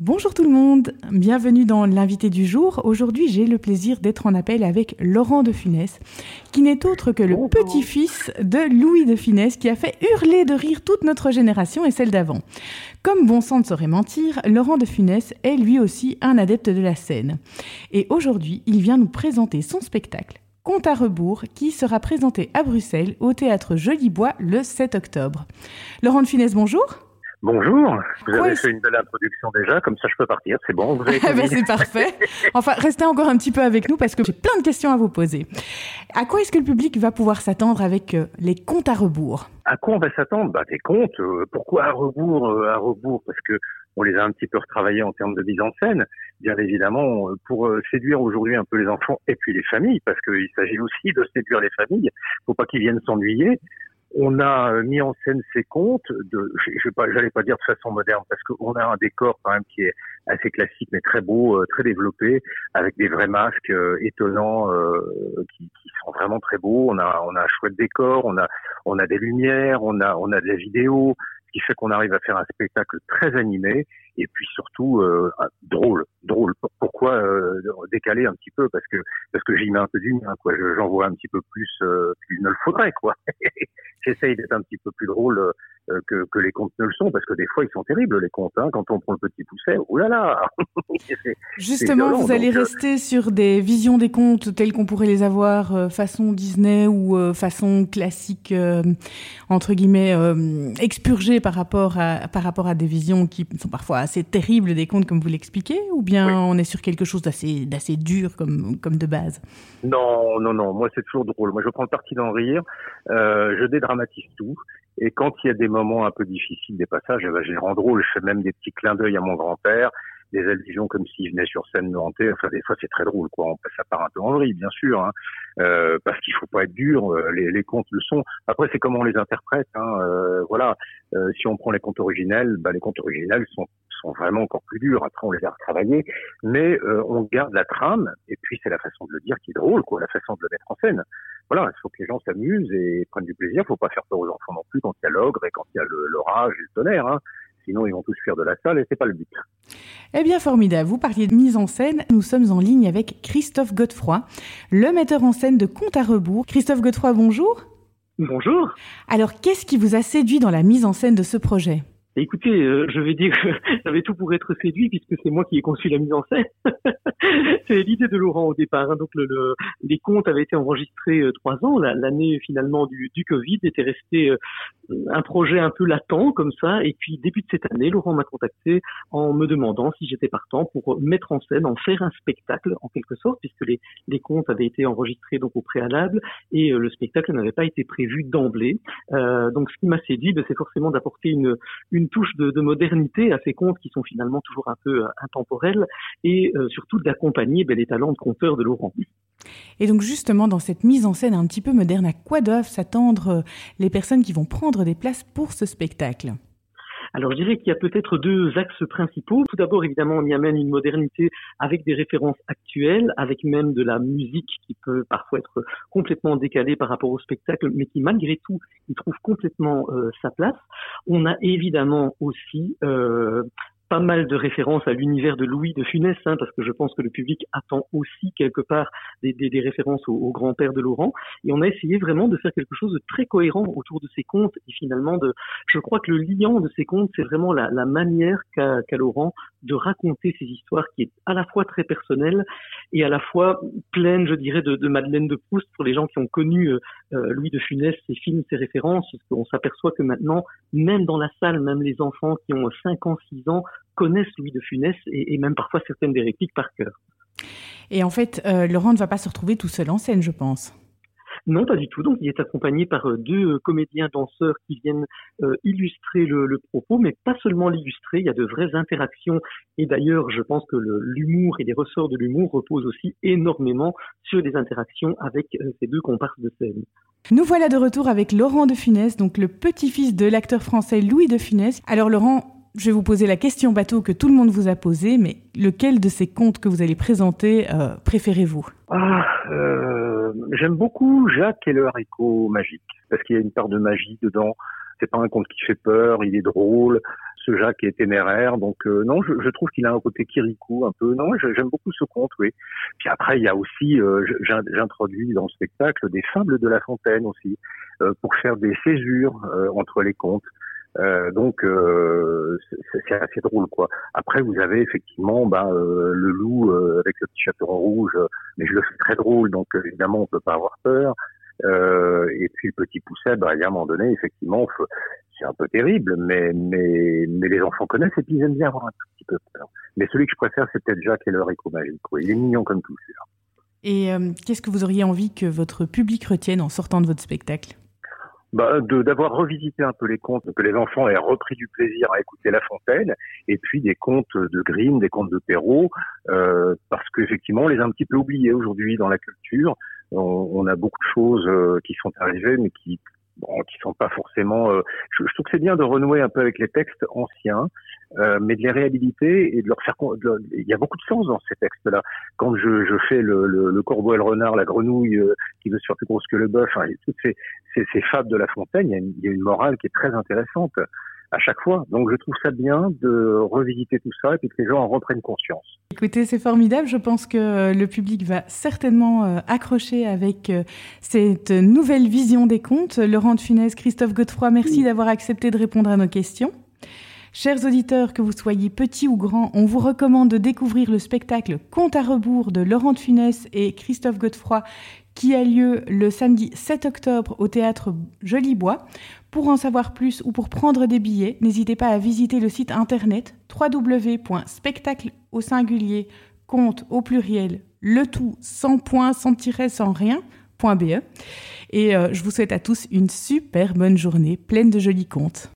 Bonjour tout le monde, bienvenue dans l'invité du jour. Aujourd'hui, j'ai le plaisir d'être en appel avec Laurent de Funès, qui n'est autre que le petit-fils de Louis de Funès, qui a fait hurler de rire toute notre génération et celle d'avant. Comme bon sang ne saurait mentir, Laurent de Funès est lui aussi un adepte de la scène. Et aujourd'hui, il vient nous présenter son spectacle, Compte à rebours, qui sera présenté à Bruxelles au théâtre Jolibois le 7 octobre. Laurent de Funès, bonjour. Bonjour, vous avez fait une belle introduction déjà, comme ça je peux partir, c'est bon. Vous avez ah ben, c'est parfait. Enfin, restez encore un petit peu avec nous parce que j'ai plein de questions à vous poser. À quoi est-ce que le public va pouvoir s'attendre avec euh, les comptes à rebours? À quoi on va s'attendre? Bah, Des comptes. Euh, pourquoi à rebours euh, À rebours? Parce que on les a un petit peu retravaillés en termes de mise en scène, bien évidemment, pour séduire aujourd'hui un peu les enfants et puis les familles, parce qu'il s'agit aussi de séduire les familles. Faut pas qu'ils viennent s'ennuyer. On a euh, mis en scène ces contes de, je vais pas, pas dire de façon moderne, parce qu'on a un décor quand même qui est assez classique, mais très beau, euh, très développé, avec des vrais masques euh, étonnants qui, qui, sont vraiment très beaux. On a, on a un chouette décor, on a, on a des lumières, on a, on a de la vidéo, ce qui fait qu'on arrive à faire un spectacle très animé et puis surtout euh, drôle, drôle. Pourquoi euh, décaler un petit peu? Parce que parce que j'y mets un peu du mien, quoi. J'en vois un petit peu plus euh, qu'il ne le faudrait, quoi. J'essaye d'être un petit peu plus drôle euh, que, que, les contes ne le sont, parce que des fois ils sont terribles les contes. Hein, quand on prend le petit pousset, oulala Justement, vous allez euh, rester sur des visions des contes telles qu'on pourrait les avoir euh, façon Disney ou façon classique, entre guillemets, expurgées par rapport, à, par rapport à des visions qui sont parfois assez terribles des contes, comme vous l'expliquez, ou bien on est sur quelque chose d'assez, d'assez dur comme, comme de base? Non, non, non, moi c'est toujours drôle. Moi je prends le parti d'en rire, je dédramatise tout. Et quand il y a des moments un peu difficiles, des passages, eh ben, je les rends drôles. Je fais même des petits clins d'œil à mon grand-père, des allusions comme s'il venait sur scène hanter. Enfin, des fois, c'est très drôle, quoi. Ça part un peu en vrille, bien sûr, hein. euh, parce qu'il faut pas être dur. Euh, les, les contes le sont. Après, c'est comment on les interprète. Hein. Euh, voilà. Euh, si on prend les contes originels, bah, les contes originels sont sont vraiment encore plus durs. Après, on les a retravaillés, mais euh, on garde la trame. Et puis, c'est la façon de le dire qui est drôle, quoi. La façon de le mettre en scène voilà, il faut que les gens s'amusent et prennent du plaisir. Il faut pas faire peur aux enfants non plus quand il y a l'ogre et quand il y a l'orage et le tonnerre. Hein. Sinon, ils vont tous fuir de la salle et c'est pas le but. Eh bien, formidable. Vous parliez de mise en scène. Nous sommes en ligne avec Christophe Godefroy, le metteur en scène de Compte à rebours. Christophe Godefroy, bonjour. Bonjour. Alors, qu'est-ce qui vous a séduit dans la mise en scène de ce projet? Écoutez, euh, je vais dire que j'avais tout pour être séduit puisque c'est moi qui ai conçu la mise en scène. c'est l'idée de Laurent au départ. Hein. Donc le, les contes avaient été enregistrés euh, trois ans. L'année finalement du, du, Covid était resté euh, un projet un peu latent comme ça. Et puis début de cette année, Laurent m'a contacté en me demandant si j'étais partant pour mettre en scène, en faire un spectacle en quelque sorte, puisque les, les contes avaient été enregistrés donc au préalable et le spectacle n'avait pas été prévu d'emblée. donc ce qui m'a séduit, ben, c'est forcément d'apporter une, une une touche de, modernité à ces contes qui sont finalement toujours un peu euh, intemporels et euh, surtout d'accompagner ben, les talents de conteurs de Laurent. Et donc justement dans cette mise en scène un petit peu moderne, à quoi doivent s'attendre euh, les personnes qui vont prendre des places pour ce spectacle? Alors je dirais qu'il y a peut-être deux axes principaux. Tout d'abord, évidemment, on y amène une modernité avec des références actuelles, avec même de la musique qui peut parfois être complètement décalée par rapport au spectacle, mais qui malgré tout y trouve complètement euh, sa place. On a évidemment aussi euh, pas mal de références à l'univers de Louis de Funès, hein, parce que je pense que le public attend aussi quelque part des, des, des références au, grand-père de Laurent. Et on a essayé vraiment de faire quelque chose de très cohérent autour de ces contes. Et finalement, de, je crois que le liant de ces contes, c'est vraiment la, la manière qu'a Laurent de raconter ces histoires qui est à la fois très personnelle et à la fois pleine, je dirais, de, de Madeleine de Proust pour les gens qui ont connu euh, euh, Louis de Funès, ses films, ses références, parce qu'on s'aperçoit que maintenant, même dans la salle, même les enfants qui ont 5 ans, 6 ans, connaissent Louis de Funès et, même parfois certaines des répliques par cœur. Et en fait, euh, Laurent ne va pas se retrouver tout seul en scène, je pense. Non, pas du tout. Donc, il est accompagné par euh, deux euh, comédiens danseurs qui viennent illustrer le, propos, mais pas seulement l'illustrer. Il y a de vraies interactions. Et d'ailleurs, je pense que l'humour et les ressorts de l'humour reposent aussi énormément sur des interactions avec ces deux comparses de scène. Nous voilà de retour avec Laurent de Funès, donc le petit-fils de l'acteur français Louis de Funès. Alors, Laurent, je vais vous poser la question bateau que tout le monde vous a posée, mais lequel de ces contes que vous allez présenter euh, préférez-vous? Ah, euh, j'aime beaucoup Jacques et le haricot magique, parce qu'il y a une part de magie dedans. C'est pas un conte qui fait peur, il est drôle. ce Jacques est téméraire. Donc euh, non, je, je trouve qu'il a un côté Kirikou un peu. Non, j'aime beaucoup ce conte, oui. Puis après, il y a aussi, j'introduis dans le spectacle des fables de La Fontaine aussi, pour faire des césures entre les contes. Euh, donc c'est assez drôle quoi. Après vous avez effectivement bah, le loup avec le petit chaperon rouge, mais je le fais très drôle donc évidemment on peut pas avoir peur. et puis le petit pousset, bah, il y a un moment donné effectivement c'est un peu terrible, mais, mais, mais les enfants connaissent et puis ils aiment bien avoir un tout petit peu peur. Mais celui que je préfère, c'est peut-être Jacques et le haricot magique. Il est mignon comme tout, celui-là. Et euh, qu'est-ce que vous auriez envie que votre public retienne en sortant de votre spectacle? Bah, d'avoir revisité un peu les contes, que les enfants aient repris du plaisir à écouter La Fontaine, et puis des contes de Grimm, des contes de Perrault, euh, parce qu'effectivement, on les a un petit peu oubliés aujourd'hui dans la culture. On, on a beaucoup de choses euh, qui sont arrivées, mais qui bon, qui sont pas forcément. Euh, je, trouve que c'est bien de renouer un peu avec les textes anciens, euh, mais de les réhabiliter et de leur faire. il y a beaucoup de sens dans ces textes-là. Quand je, je fais le, le, le, corbeau et le renard, la grenouille euh, qui veut se plus grosse que le bœuf, hein, toutes ces, ces, ces, fables de La Fontaine, il y, a une, il y a une morale qui est très intéressante à chaque fois. Donc je trouve ça bien de revisiter tout ça et puis que les gens en reprennent conscience. Écoutez, c'est formidable. Je pense que le public va certainement euh, accrocher avec euh, cette nouvelle vision des contes. Laurent de Funès, Christophe Godefroy, merci d'avoir accepté de répondre à nos questions. Chers auditeurs, que vous soyez petits ou grands, on vous recommande de découvrir le spectacle Conte à rebours de Laurent de Funès et Christophe Godefroy qui a lieu le samedi 7 octobre au théâtre Jolibois. Pour en savoir plus ou pour prendre des billets, n'hésitez pas à visiter le site internet www.spectacle au singulier compte au pluriel le tout sans point sans tiret sans rien.be et euh, je vous souhaite à tous une super bonne journée pleine de jolis contes.